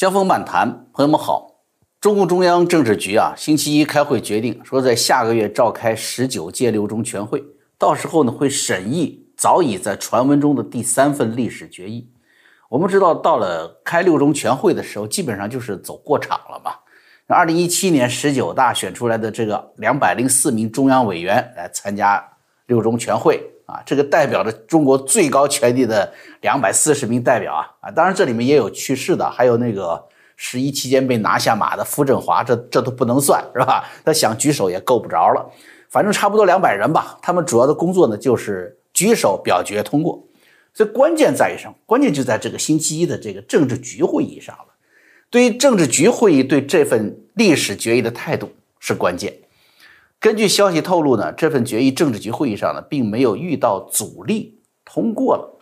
江峰漫谈，朋友们好。中共中央政治局啊，星期一开会决定说，在下个月召开十九届六中全会，到时候呢会审议早已在传闻中的第三份历史决议。我们知道，到了开六中全会的时候，基本上就是走过场了嘛。那二零一七年十九大选出来的这个两百零四名中央委员来参加六中全会啊，这个代表着中国最高权力的两百四十名代表啊啊，当然这里面也有去世的，还有那个。十一期间被拿下马的傅政华，这这都不能算是吧？他想举手也够不着了，反正差不多两百人吧。他们主要的工作呢，就是举手表决通过。所以关键在于什么？关键就在这个星期一的这个政治局会议上了。对于政治局会议对这份历史决议的态度是关键。根据消息透露呢，这份决议政治局会议上呢，并没有遇到阻力，通过了。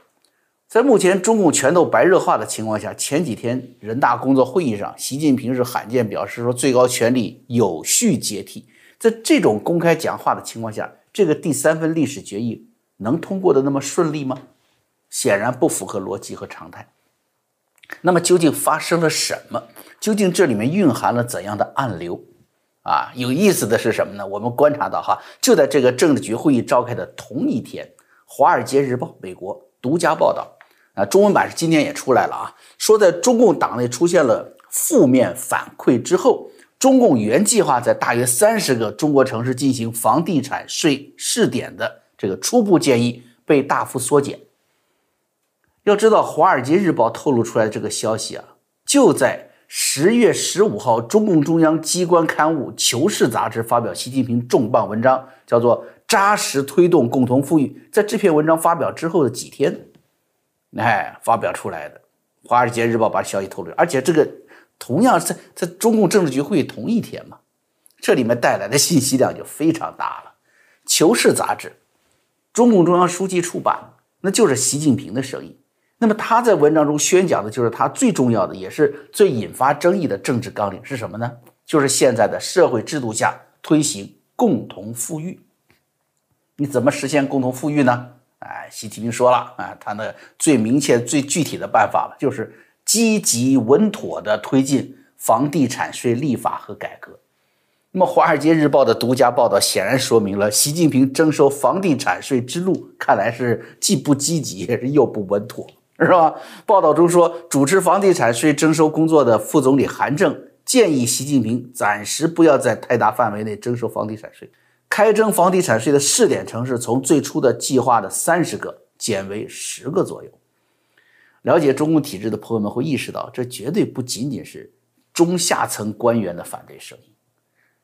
在目前中共拳头白热化的情况下，前几天人大工作会议上，习近平是罕见表示说最高权力有序接替。在这种公开讲话的情况下，这个第三份历史决议能通过的那么顺利吗？显然不符合逻辑和常态。那么究竟发生了什么？究竟这里面蕴含了怎样的暗流？啊，有意思的是什么呢？我们观察到哈，就在这个政治局会议召开的同一天，《华尔街日报》美国独家报道。啊，中文版是今天也出来了啊，说在中共党内出现了负面反馈之后，中共原计划在大约三十个中国城市进行房地产税试点的这个初步建议被大幅缩减。要知道，《华尔街日报》透露出来的这个消息啊，就在十月十五号，中共中央机关刊物《求是》杂志发表习近平重磅文章，叫做“扎实推动共同富裕”。在这篇文章发表之后的几天。哎，发表出来的《华尔街日报》把消息透露，而且这个同样在在中共政治局会议同一天嘛，这里面带来的信息量就非常大了。《求是》杂志，中共中央书记处版，那就是习近平的声音。那么他在文章中宣讲的就是他最重要的，也是最引发争议的政治纲领是什么呢？就是现在的社会制度下推行共同富裕。你怎么实现共同富裕呢？哎，习近平说了啊，他的最明确、最具体的办法了，就是积极稳妥地推进房地产税立法和改革。那么，《华尔街日报》的独家报道显然说明了，习近平征收房地产税之路看来是既不积极又不稳妥，是吧？报道中说，主持房地产税征收工作的副总理韩正建议习近平暂时不要在太大范围内征收房地产税。开征房地产税的试点城市从最初的计划的三十个减为十个左右。了解中共体制的朋友们会意识到，这绝对不仅仅是中下层官员的反对声音，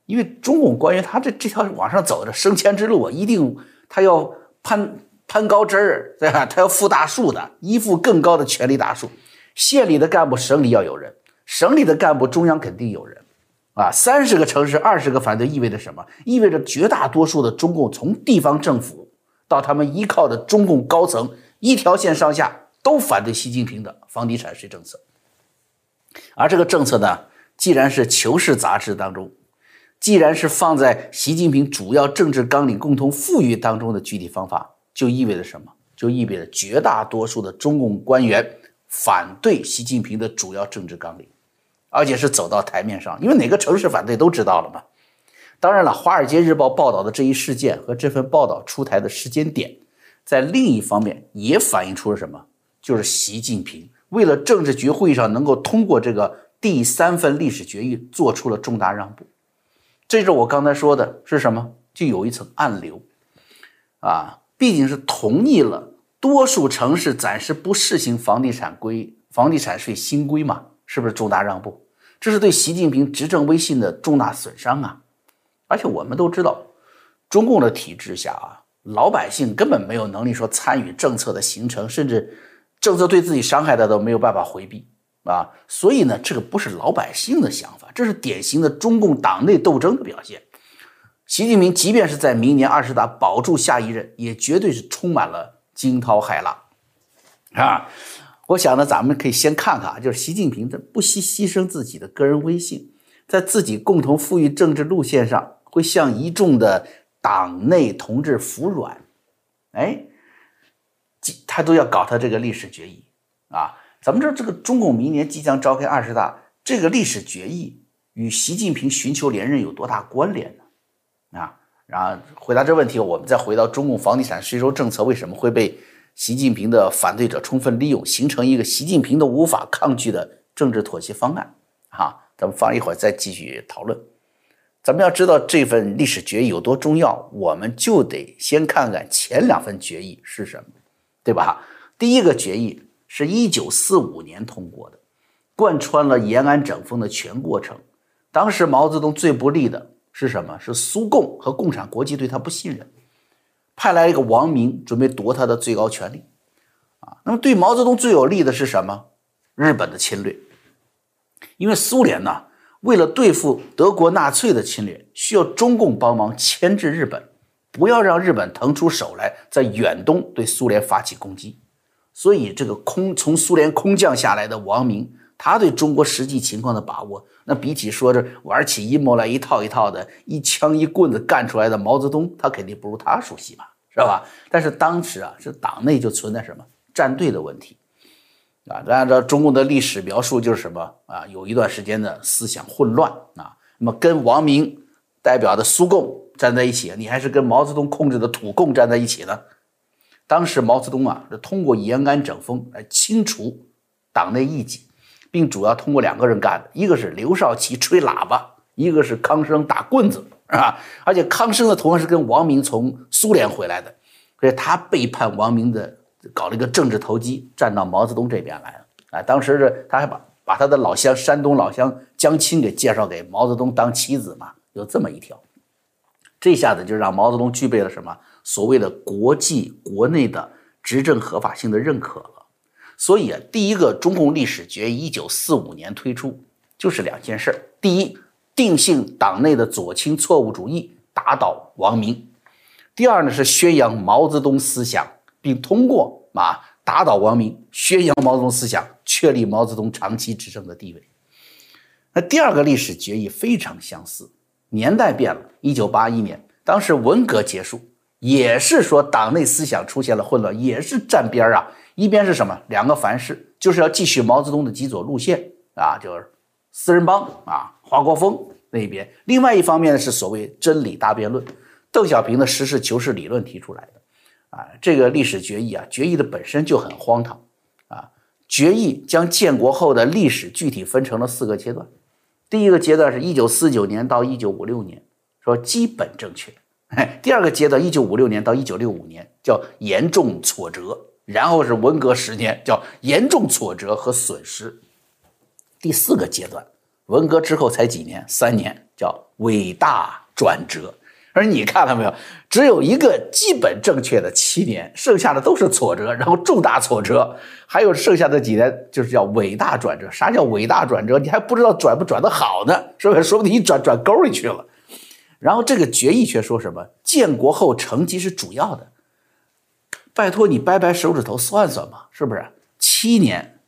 因为中共官员他这这条往上走的升迁之路啊，一定他要攀攀高枝儿，对吧？他要附大树的，依附更高的权力大树。县里的干部，省里要有人；省里的干部，中央肯定有人。啊，三十个城市，二十个反对，意味着什么？意味着绝大多数的中共，从地方政府到他们依靠的中共高层，一条线上下都反对习近平的房地产税政策。而这个政策呢，既然是《求是》杂志当中，既然是放在习近平主要政治纲领“共同富裕”当中的具体方法，就意味着什么？就意味着绝大多数的中共官员反对习近平的主要政治纲领。而且是走到台面上，因为哪个城市反对都知道了嘛。当然了，《华尔街日报》报道的这一事件和这份报道出台的时间点，在另一方面也反映出了什么？就是习近平为了政治局会议上能够通过这个第三份历史决议，做出了重大让步。这是我刚才说的是什么？就有一层暗流啊，毕竟是同意了多数城市暂时不试行房地产规房地产税新规嘛，是不是重大让步？这是对习近平执政威信的重大损伤啊！而且我们都知道，中共的体制下啊，老百姓根本没有能力说参与政策的形成，甚至政策对自己伤害的都没有办法回避啊！所以呢，这个不是老百姓的想法，这是典型的中共党内斗争的表现。习近平即便是在明年二十大保住下一任，也绝对是充满了惊涛骇浪啊！我想呢，咱们可以先看看啊，就是习近平他不惜牺牲自己的个人威信，在自己共同富裕政治路线上，会向一众的党内同志服软，哎，他都要搞他这个历史决议啊，咱们知道这个中共明年即将召开二十大，这个历史决议与习近平寻求连任有多大关联呢？然后回答这问题，我们再回到中共房地产税收政策为什么会被习近平的反对者充分利用，形成一个习近平都无法抗拒的政治妥协方案？哈，咱们放一会儿再继续讨论。咱们要知道这份历史决议有多重要，我们就得先看看前两份决议是什么，对吧？第一个决议是一九四五年通过的，贯穿了延安整风的全过程。当时毛泽东最不利的是什么？是苏共和共产国际对他不信任，派来一个王明准备夺他的最高权力。啊，那么对毛泽东最有利的是什么？日本的侵略，因为苏联呢？为了对付德国纳粹的侵略，需要中共帮忙牵制日本，不要让日本腾出手来在远东对苏联发起攻击。所以，这个空从苏联空降下来的王明，他对中国实际情况的把握，那比起说着玩起阴谋来一套一套的，一枪一棍子干出来的毛泽东，他肯定不如他熟悉吧，是吧？但是当时啊，是党内就存在什么站队的问题。啊，按照中共的历史描述，就是什么啊？有一段时间的思想混乱啊。那么跟王明代表的苏共站在一起，你还是跟毛泽东控制的土共站在一起呢？当时毛泽东啊，是通过延安整风来清除党内异己，并主要通过两个人干的，一个是刘少奇吹喇叭，一个是康生打棍子，是吧？而且康生的同样是跟王明从苏联回来的，所以他背叛王明的。搞了一个政治投机，站到毛泽东这边来了。啊，当时是他还把把他的老乡山东老乡江青给介绍给毛泽东当妻子嘛，有这么一条。这下子就让毛泽东具备了什么所谓的国际国内的执政合法性的认可了。所以啊，第一个中共历史决议一九四五年推出，就是两件事儿：第一，定性党内的左倾错误主义，打倒王明；第二呢，是宣扬毛泽东思想。并通过啊打倒王明，宣扬毛泽东思想，确立毛泽东长期执政的地位。那第二个历史决议非常相似，年代变了。一九八一年，当时文革结束，也是说党内思想出现了混乱，也是站边儿啊。一边是什么？两个凡是，就是要继续毛泽东的极左路线啊，就是四人帮啊，华国锋那一边。另外一方面呢，是所谓真理大辩论，邓小平的实事求是理论提出来的。啊，这个历史决议啊，决议的本身就很荒唐啊！决议将建国后的历史具体分成了四个阶段，第一个阶段是一九四九年到一九五六年，说基本正确；第二个阶段一九五六年到一九六五年叫严重挫折，然后是文革十年叫严重挫折和损失；第四个阶段，文革之后才几年，三年叫伟大转折。而你看到没有，只有一个基本正确的七年，剩下的都是挫折，然后重大挫折，还有剩下的几年就是叫伟大转折。啥叫伟大转折？你还不知道转不转得好呢，是不是？说不定一转转沟里去了。然后这个决议却说什么？建国后成绩是主要的。拜托你掰掰手指头算算吧，是不是？七年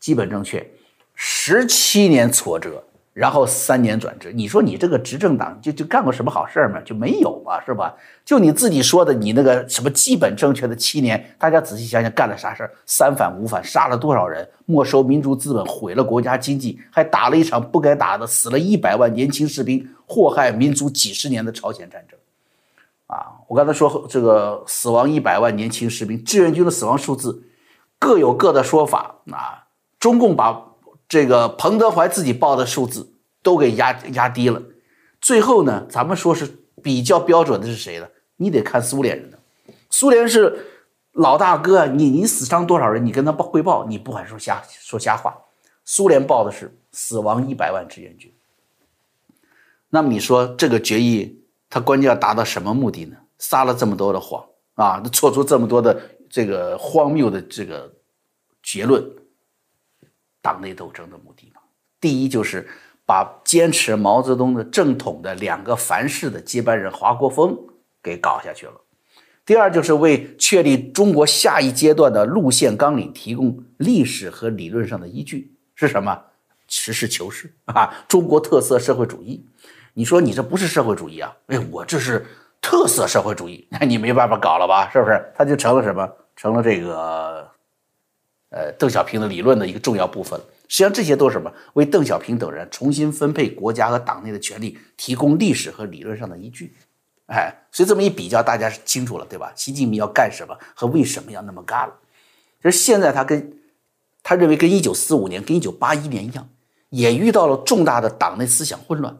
基本正确，十七年挫折。然后三年转制，你说你这个执政党就就干过什么好事儿吗？就没有嘛，是吧？就你自己说的，你那个什么基本正确的七年，大家仔细想想干了啥事儿？三反五反，杀了多少人？没收民族资本，毁了国家经济，还打了一场不该打的，死了一百万年轻士兵，祸害民族几十年的朝鲜战争。啊，我刚才说这个死亡一百万年轻士兵，志愿军的死亡数字各有各的说法啊。中共把。这个彭德怀自己报的数字都给压压低了，最后呢，咱们说是比较标准的是谁呢？你得看苏联人的，苏联是老大哥，你你死伤多少人，你跟他报汇报，你不敢说瞎说瞎话。苏联报的是死亡一百万志愿军。那么你说这个决议，他关键要达到什么目的呢？撒了这么多的谎啊，做出这么多的这个荒谬的这个结论。党内斗争的目的嘛，第一就是把坚持毛泽东的正统的两个凡是的接班人华国锋给搞下去了；第二就是为确立中国下一阶段的路线纲领提供历史和理论上的依据，是什么？实事求是啊，中国特色社会主义。你说你这不是社会主义啊？哎，我这是特色社会主义，那 你没办法搞了吧？是不是？他就成了什么？成了这个。呃邓小平的理论的一个重要部分。实际上，这些都是什么？为邓小平等人重新分配国家和党内的权力提供历史和理论上的依据。哎，所以这么一比较，大家是清楚了，对吧？习近平要干什么和为什么要那么干了？就是现在他跟他认为跟一九四五年、跟一九八一年一样，也遇到了重大的党内思想混乱，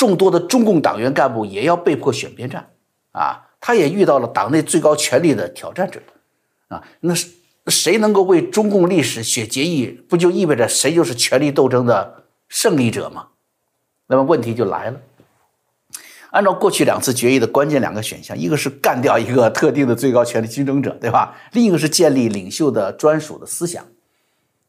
众多的中共党员干部也要被迫选边站啊。他也遇到了党内最高权力的挑战者啊。那。谁能够为中共历史写结义，不就意味着谁就是权力斗争的胜利者吗？那么问题就来了。按照过去两次决议的关键两个选项，一个是干掉一个特定的最高权力竞争者，对吧？另一个是建立领袖的专属的思想。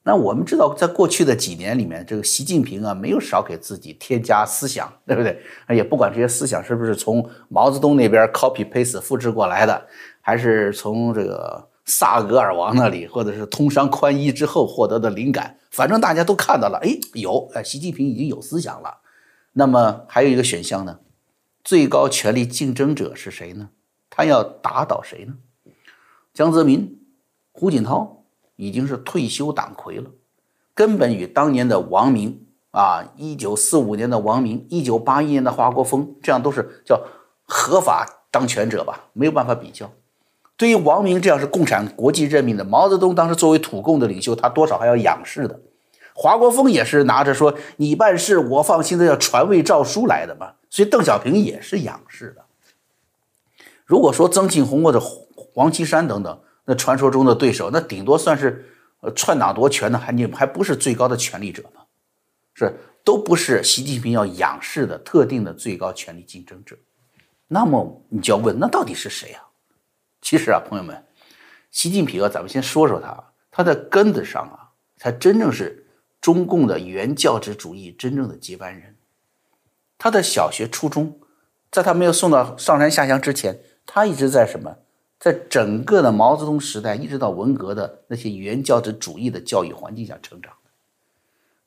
那我们知道，在过去的几年里面，这个习近平啊，没有少给自己添加思想，对不对？也不管这些思想是不是从毛泽东那边 copy paste 复制过来的，还是从这个。萨格尔王那里，或者是通商宽衣之后获得的灵感，反正大家都看到了，哎，有，哎，习近平已经有思想了。那么还有一个选项呢？最高权力竞争者是谁呢？他要打倒谁呢？江泽民、胡锦涛已经是退休党魁了，根本与当年的王明啊，一九四五年的王明，一九八一年的华国锋，这样都是叫合法当权者吧，没有办法比较。对于王明这样是共产国际任命的，毛泽东当时作为土共的领袖，他多少还要仰视的。华国锋也是拿着说你办事我放心的要传位诏书来的嘛，所以邓小平也是仰视的。如果说曾庆红或者黄岐山等等，那传说中的对手，那顶多算是呃篡党夺权的，还你还不是最高的权力者吗？是都不是习近平要仰视的特定的最高权力竞争者。那么你就要问，那到底是谁啊？其实啊，朋友们，习近平啊，咱们先说说他，他的根子上啊，才真正是中共的原教旨主义真正的接班人。他的小学、初中，在他没有送到上山下乡之前，他一直在什么？在整个的毛泽东时代，一直到文革的那些原教旨主义的教育环境下成长的。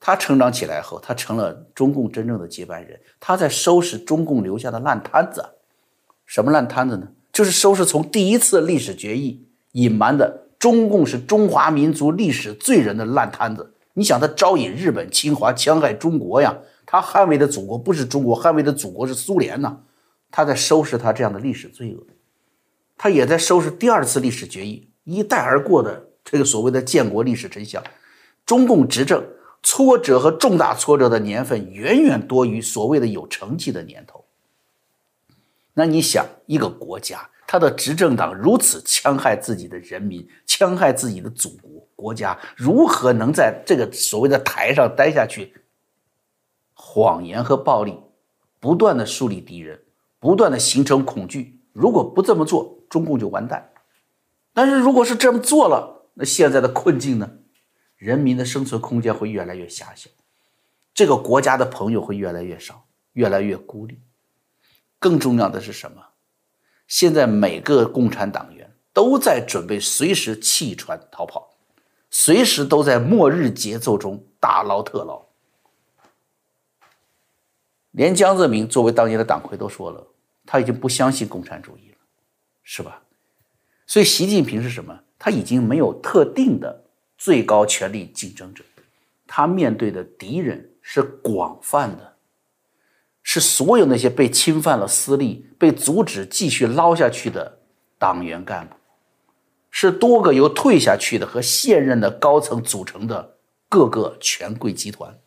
他成长起来后，他成了中共真正的接班人。他在收拾中共留下的烂摊子，什么烂摊子呢？就是收拾从第一次历史决议隐瞒的中共是中华民族历史罪人的烂摊子。你想，他招引日本侵华戕害中国呀？他捍卫的祖国不是中国，捍卫的祖国是苏联呐。他在收拾他这样的历史罪恶，他也在收拾第二次历史决议一带而过的这个所谓的建国历史真相。中共执政挫折和重大挫折的年份远远多于所谓的有成绩的年头。那你想，一个国家，他的执政党如此戕害自己的人民，戕害自己的祖国国家，如何能在这个所谓的台上待下去？谎言和暴力，不断的树立敌人，不断的形成恐惧。如果不这么做，中共就完蛋。但是如果是这么做了，那现在的困境呢？人民的生存空间会越来越狭小，这个国家的朋友会越来越少，越来越孤立。更重要的是什么？现在每个共产党员都在准备随时弃船逃跑，随时都在末日节奏中大捞特捞。连江泽民作为当年的党魁都说了，他已经不相信共产主义了，是吧？所以习近平是什么？他已经没有特定的最高权力竞争者，他面对的敌人是广泛的。是所有那些被侵犯了私利、被阻止继续捞下去的党员干部，是多个由退下去的和现任的高层组成的各个权贵集团。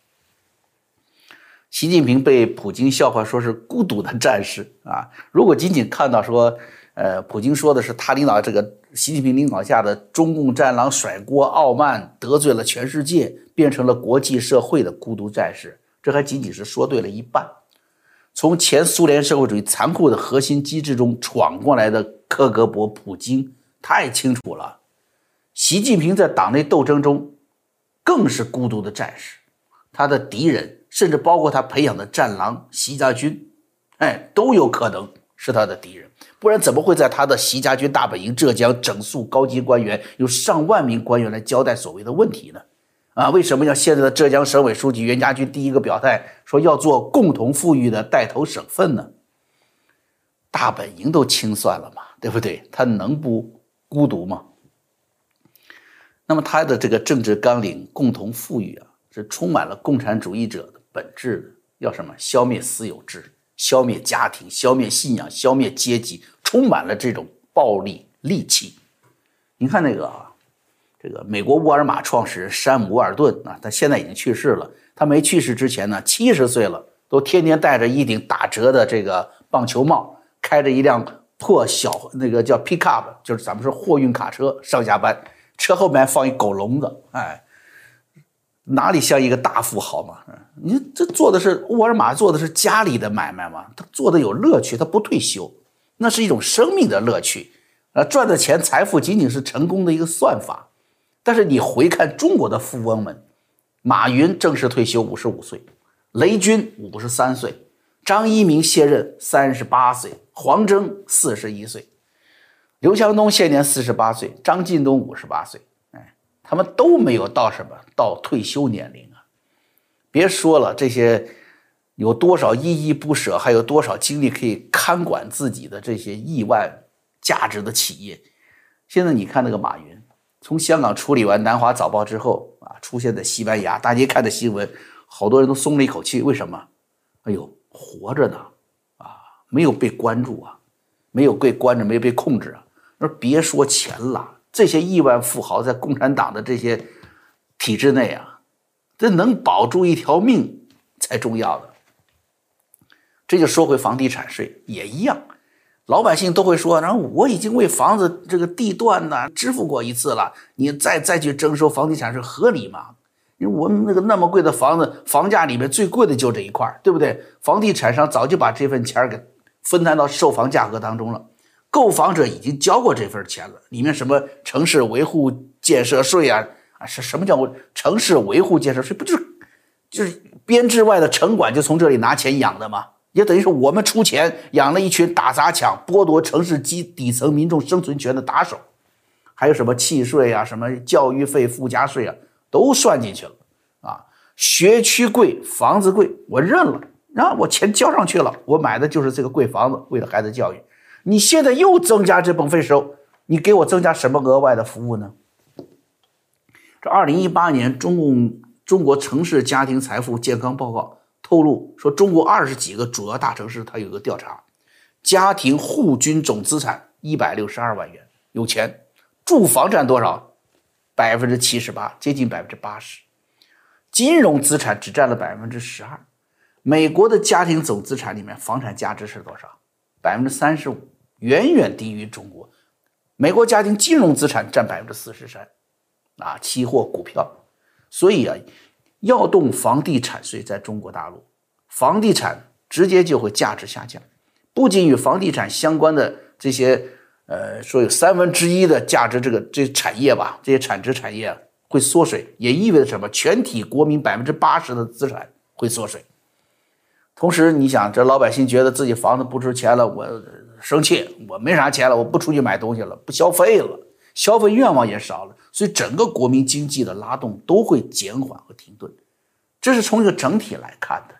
习近平被普京笑话说是孤独的战士啊！如果仅仅看到说，呃，普京说的是他领导这个习近平领导下的中共战狼甩锅、傲慢、得罪了全世界，变成了国际社会的孤独战士，这还仅仅是说对了一半。从前苏联社会主义残酷的核心机制中闯过来的克格勃普京太清楚了，习近平在党内斗争中更是孤独的战士，他的敌人甚至包括他培养的战狼习家军，哎，都有可能。是他的敌人，不然怎么会在他的习家军大本营浙江整肃高级官员，有上万名官员来交代所谓的问题呢？啊，为什么要现在的浙江省委书记袁家军第一个表态说要做共同富裕的带头省份呢？大本营都清算了嘛，对不对？他能不孤独吗？那么他的这个政治纲领“共同富裕”啊，是充满了共产主义者的本质的，要什么？消灭私有制，消灭家庭，消灭信仰，消灭阶级，充满了这种暴力戾气。你看那个啊，这个美国沃尔玛创始人山姆·沃尔顿啊，他现在已经去世了。他没去世之前呢，七十岁了，都天天戴着一顶打折的这个棒球帽，开着一辆破小那个叫 pickup，就是咱们说货运卡车上下班。车后面放一狗笼子，哎，哪里像一个大富豪嘛？你这做的是沃尔玛做的是家里的买卖嘛？他做的有乐趣，他不退休，那是一种生命的乐趣。啊，赚的钱财富仅仅是成功的一个算法。但是你回看中国的富翁们，马云正式退休五十五岁，雷军五十三岁，张一鸣卸任三十八岁，黄峥四十一岁。刘强东现年四十八岁，张近东五十八岁，他们都没有到什么到退休年龄啊！别说了，这些有多少依依不舍，还有多少精力可以看管自己的这些亿万价值的企业。现在你看那个马云，从香港处理完南华早报之后啊，出现在西班牙，大家看的新闻，好多人都松了一口气。为什么？哎呦，活着呢，啊，没有被关注啊，没有被关着，没有被控制啊。那别说钱了，这些亿万富豪在共产党的这些体制内啊，这能保住一条命才重要的。这就说回房地产税也一样，老百姓都会说：，然后我已经为房子这个地段呢支付过一次了，你再再去征收房地产税合理吗？因为我们那个那么贵的房子，房价里面最贵的就这一块，对不对？房地产商早就把这份钱给分摊到售房价格当中了。购房者已经交过这份钱了，里面什么城市维护建设税啊啊是什么叫城市维护建设税？不就是就是编制外的城管就从这里拿钱养的吗？也等于是我们出钱养了一群打砸抢、剥夺城市基底层民众生存权的打手，还有什么契税啊、什么教育费附加税啊，都算进去了啊。学区贵，房子贵，我认了，然后我钱交上去了，我买的就是这个贵房子，为了孩子教育。你现在又增加这部分收，你给我增加什么额外的服务呢？这二零一八年中共中国城市家庭财富健康报告透露说，中国二十几个主要大城市它有个调查，家庭户均总资产一百六十二万元，有钱，住房占多少？百分之七十八，接近百分之八十，金融资产只占了百分之十二。美国的家庭总资产里面，房产价值是多少？百分之三十五。远远低于中国，美国家庭金融资产占百分之四十三，啊，期货、股票，所以啊，要动房地产税，在中国大陆，房地产直接就会价值下降，不仅与房地产相关的这些，呃，说有三分之一的价值，这个这产业吧，这些产值产业会缩水，也意味着什么？全体国民百分之八十的资产会缩水。同时，你想，这老百姓觉得自己房子不值钱了，我。生气，我没啥钱了，我不出去买东西了，不消费了，消费愿望也少了，所以整个国民经济的拉动都会减缓和停顿，这是从一个整体来看的。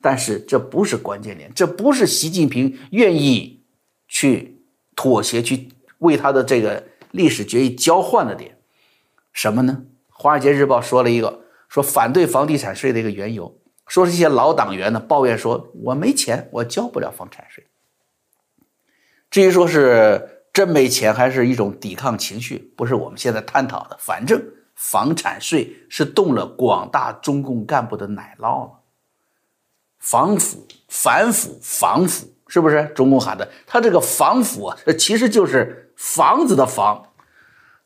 但是这不是关键点，这不是习近平愿意去妥协、去为他的这个历史决议交换的点。什么呢？《华尔街日报》说了一个，说反对房地产税的一个缘由，说这些老党员呢抱怨说，我没钱，我交不了房产税。至于说是真没钱，还是一种抵抗情绪，不是我们现在探讨的。反正房产税是动了广大中共干部的奶酪了。防腐、反腐、防腐，是不是中共喊的？他这个防腐啊，其实就是房子的房。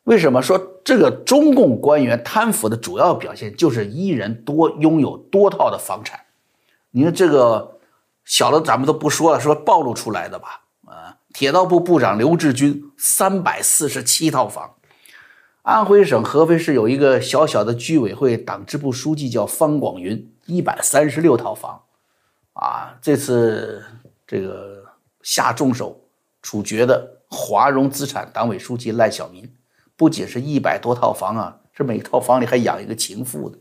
为什么说这个中共官员贪腐的主要表现就是一人多拥有多套的房产？你看这个小的咱们都不说了，说暴露出来的吧。啊铁道部部长刘志军三百四十七套房，安徽省合肥市有一个小小的居委会党支部书记叫方广云，一百三十六套房，啊，这次这个下重手处决的华融资产党委书记赖小民，不仅是一百多套房啊，是每套房里还养一个情妇的，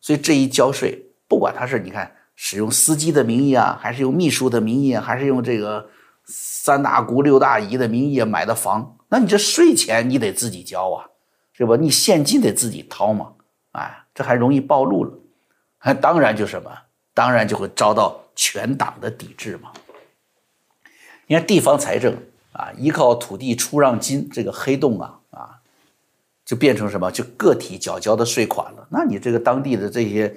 所以这一交税，不管他是你看使用司机的名义啊，还是用秘书的名义，还是用这个。三大姑六大姨的名义买的房，那你这税钱你得自己交啊，是吧？你现金得自己掏嘛，哎，这还容易暴露了，还 当然就什么，当然就会遭到全党的抵制嘛。你看地方财政啊，依靠土地出让金这个黑洞啊，就变成什么？就个体缴交的税款了。那你这个当地的这些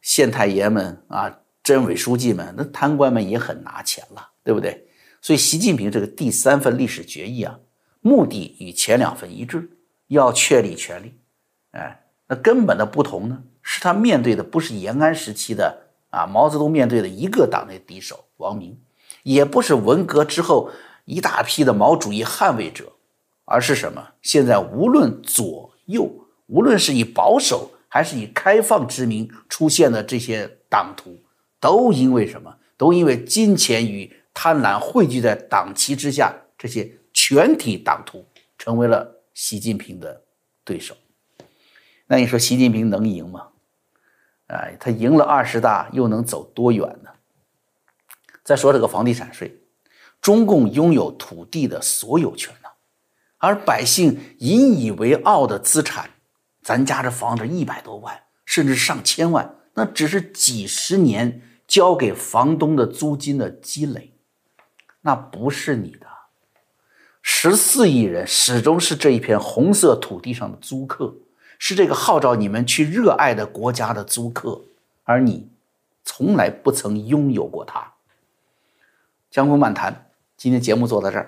县太爷们啊，镇委书记们，那贪官们也很拿钱了，对不对？所以习近平这个第三份历史决议啊，目的与前两份一致。要确立权力，哎，那根本的不同呢，是他面对的不是延安时期的啊毛泽东面对的一个党内敌手王明，也不是文革之后一大批的毛主义捍卫者，而是什么？现在无论左右，无论是以保守还是以开放之名出现的这些党徒，都因为什么？都因为金钱与贪婪汇聚在党旗之下，这些全体党徒成为了。习近平的对手，那你说习近平能赢吗？哎，他赢了二十大又能走多远呢？再说这个房地产税，中共拥有土地的所有权呢，而百姓引以为傲的资产，咱家这房子一百多万，甚至上千万，那只是几十年交给房东的租金的积累，那不是你的。十四亿人始终是这一片红色土地上的租客，是这个号召你们去热爱的国家的租客，而你从来不曾拥有过它。江湖漫谈，今天节目做到这儿。